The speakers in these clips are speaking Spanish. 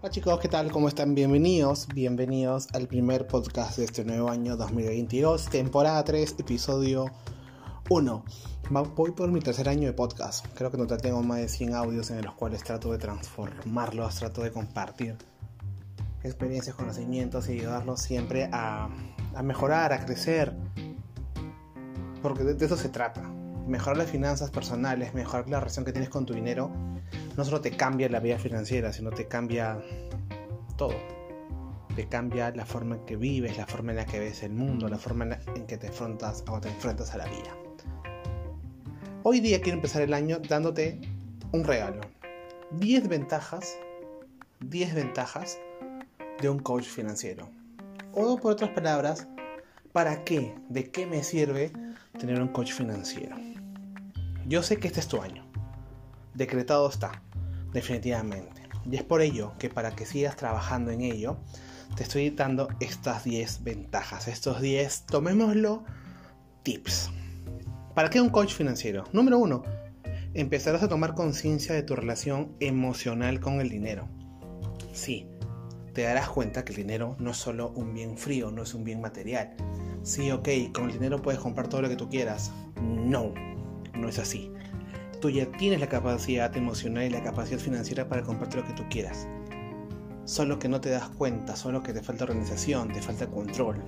Hola chicos, ¿qué tal? ¿Cómo están? Bienvenidos, bienvenidos al primer podcast de este nuevo año 2022, temporada 3, episodio 1. Voy por mi tercer año de podcast. Creo que no tengo más de 100 audios en los cuales trato de transformarlos, trato de compartir experiencias, conocimientos y ayudarlos siempre a, mejorar, a crecer. Porque de eso se trata. Mejorar las finanzas personales, mejorar la relación que tienes con tu dinero, no solo te cambia la vida financiera, sino te cambia todo. Te cambia la forma en que vives, la forma en la que ves el mundo, la forma en que te enfrentas o te enfrentas a la vida. Hoy día quiero empezar el año dándote un regalo. 10 ventajas, 10 ventajas de un coach financiero. O por otras palabras, ¿para qué? ¿De qué me sirve tener un coach financiero? Yo sé que este es tu año. Decretado está, definitivamente. Y es por ello que para que sigas trabajando en ello, te estoy dando estas 10 ventajas, estos 10, tomémoslo, tips. ¿Para qué un coach financiero? Número 1. Empezarás a tomar conciencia de tu relación emocional con el dinero. Sí, te darás cuenta que el dinero no es solo un bien frío, no es un bien material. Sí, ok, con el dinero puedes comprar todo lo que tú quieras. No, no es así. Tú ya tienes la capacidad emocional y la capacidad financiera para comprarte lo que tú quieras. Solo que no te das cuenta, solo que te falta organización, te falta control,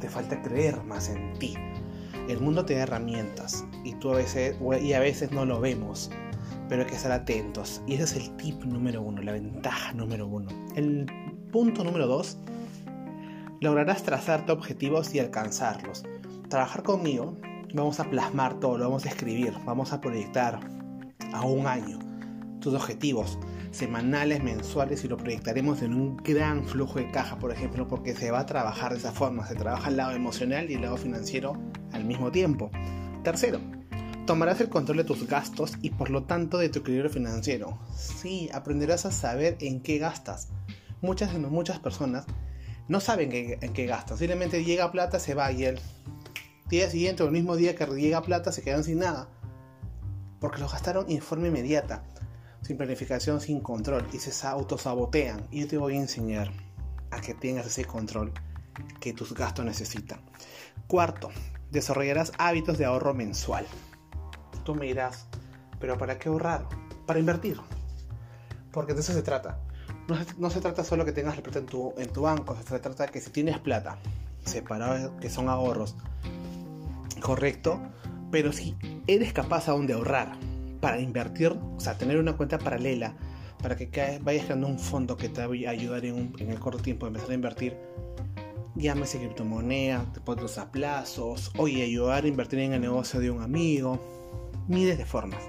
te falta creer más en ti. El mundo te da herramientas y tú a veces, y a veces no lo vemos, pero hay que estar atentos. Y ese es el tip número uno, la ventaja número uno. El punto número dos, lograrás trazarte objetivos y alcanzarlos. Trabajar conmigo vamos a plasmar todo, lo vamos a escribir, vamos a proyectar a un año tus objetivos semanales, mensuales y lo proyectaremos en un gran flujo de caja, por ejemplo, porque se va a trabajar de esa forma, se trabaja el lado emocional y el lado financiero al mismo tiempo. Tercero, tomarás el control de tus gastos y por lo tanto de tu equilibrio financiero. Sí, aprenderás a saber en qué gastas. Muchas, muchas personas no saben en qué gastan, simplemente llega plata, se va y el día siguiente o el mismo día que llega plata se quedan sin nada. Porque lo gastaron en forma inmediata, sin planificación, sin control y se autosabotean. Y yo te voy a enseñar a que tengas ese control que tus gastos necesitan. Cuarto, desarrollarás hábitos de ahorro mensual. Tú me dirás, pero ¿para qué ahorrar? Para invertir. Porque de eso se trata. No se, trata solo que tengas la plata en tu, en tu banco, se trata que si tienes plata, separado que son ahorros, correcto, pero si eres capaz aún de ahorrar para invertir, o sea, tener una cuenta paralela para que vayas creando un fondo que te va a ayudar en, en el corto tiempo a empezar a invertir, llámese criptomoneda, depósitos a plazos, oye, ayudar a invertir en el negocio de un amigo, miles de formas.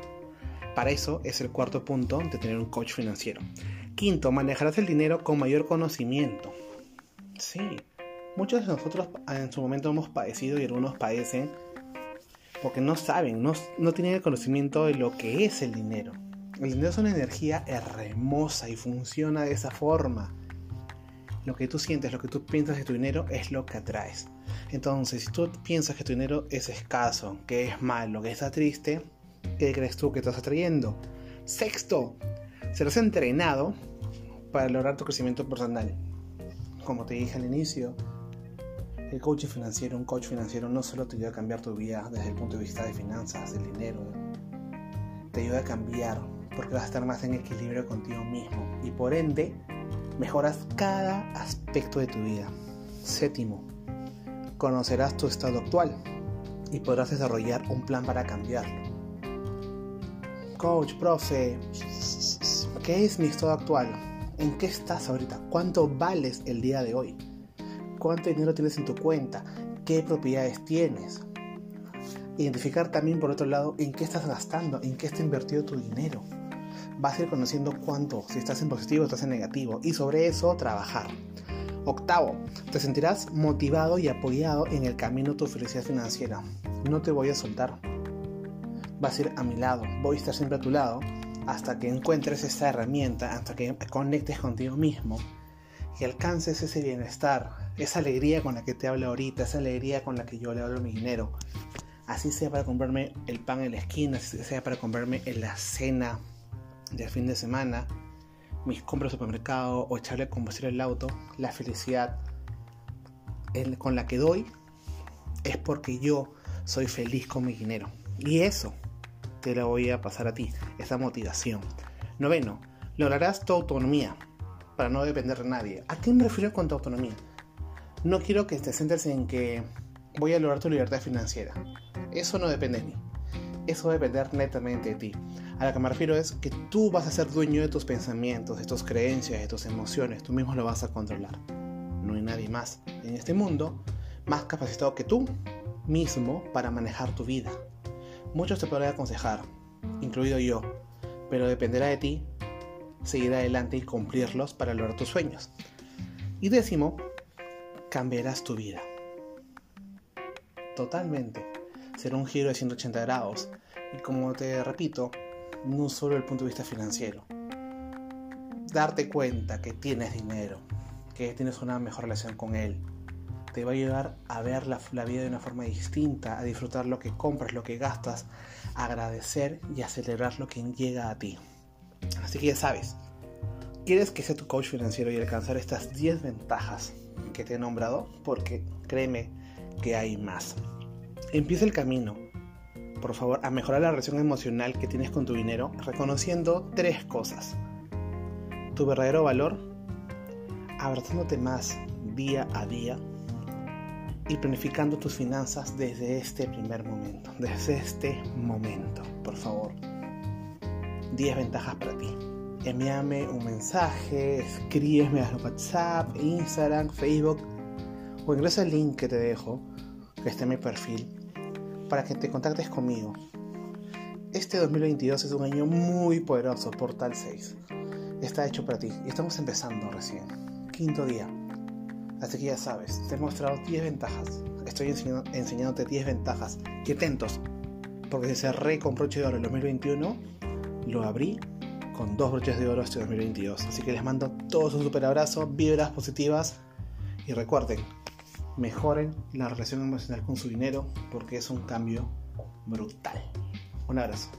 Para eso es el cuarto punto de tener un coach financiero. Quinto, manejarás el dinero con mayor conocimiento. Sí, muchos de nosotros en su momento hemos padecido y algunos padecen porque no saben, no, no tienen el conocimiento de lo que es el dinero. El dinero es una energía hermosa y funciona de esa forma. Lo que tú sientes, lo que tú piensas de tu dinero es lo que atraes. Entonces, si tú piensas que tu dinero es escaso, que es malo, que está triste, ¿qué crees tú que estás atrayendo? Sexto, serás entrenado para lograr tu crecimiento personal. Como te dije al inicio, el coaching financiero, un coach financiero no solo te ayuda a cambiar tu vida desde el punto de vista de finanzas, del dinero, te ayuda a cambiar porque vas a estar más en equilibrio contigo mismo y por ende mejoras cada aspecto de tu vida. Séptimo, conocerás tu estado actual y podrás desarrollar un plan para cambiarlo. Coach, profe, ¿qué es mi estado actual? ¿En qué estás ahorita? ¿Cuánto vales el día de hoy? Cuánto dinero tienes en tu cuenta, qué propiedades tienes. Identificar también por otro lado en qué estás gastando, en qué está invertido tu dinero. Vas a ir conociendo cuánto, si estás en positivo o estás en negativo, y sobre eso trabajar. Octavo, te sentirás motivado y apoyado en el camino de tu felicidad financiera. No te voy a soltar. Vas a ir a mi lado, voy a estar siempre a tu lado hasta que encuentres esta herramienta, hasta que conectes contigo mismo y alcances ese bienestar, esa alegría con la que te hablo ahorita, esa alegría con la que yo le hablo mi dinero. Así sea para comprarme el pan en la esquina, así sea para comprarme en la cena de fin de semana. mis compras de supermercado o echarle combustible al auto, la felicidad con la que doy es porque yo soy feliz con mi dinero. Y eso te lo voy a pasar a ti, esa motivación. Noveno, lograrás tu autonomía para no depender de nadie. ¿A qué me refiero con tu autonomía? No quiero que te sientes en que voy a lograr tu libertad financiera. Eso no depende de mí. Eso va netamente de ti. A lo que me refiero es que tú vas a ser dueño de tus pensamientos, de tus creencias, de tus emociones. Tú mismo lo vas a controlar. No hay nadie más en este mundo más capacitado que tú mismo para manejar tu vida. Muchos te podrán aconsejar, incluido yo, pero dependerá de ti seguir adelante y cumplirlos para lograr tus sueños. Y décimo, cambiarás tu vida. Totalmente. Será un giro de 180 grados. Y como te repito, no solo el punto de vista financiero. Darte cuenta que tienes dinero, que tienes una mejor relación con él, te va a ayudar a ver la, la, vida de una forma distinta, a disfrutar lo que compras, lo que gastas, a agradecer y a celebrar lo que llega a ti. Así que ya sabes, ¿quieres que sea tu coach financiero y alcanzar estas 10 ventajas que te he nombrado? Porque créeme que hay más. Empieza el camino, por favor, a mejorar la relación emocional que tienes con tu dinero, reconociendo tres cosas. Tu verdadero valor, abrazándote más día a día y planificando tus finanzas desde este primer momento, desde este momento, por favor. 10 ventajas para ti. Envíame un mensaje, escríbeme a WhatsApp, Instagram, Facebook o ingresa el link que te dejo, que está en mi perfil, para que te contactes conmigo. Este 2022 es un año muy poderoso, Portal 6. Está hecho para ti y estamos empezando recién. Quinto día. Así que ya sabes, te he mostrado 10 ventajas. Estoy enseñándote 10 ventajas. Y atentos, porque si cerré con broche de oro el 2021, lo abrí con dos broches de oro este 2022. Así que les mando todos un super abrazo, vibras positivas y recuerden, mejoren la relación emocional con su dinero porque es un cambio brutal. Un abrazo.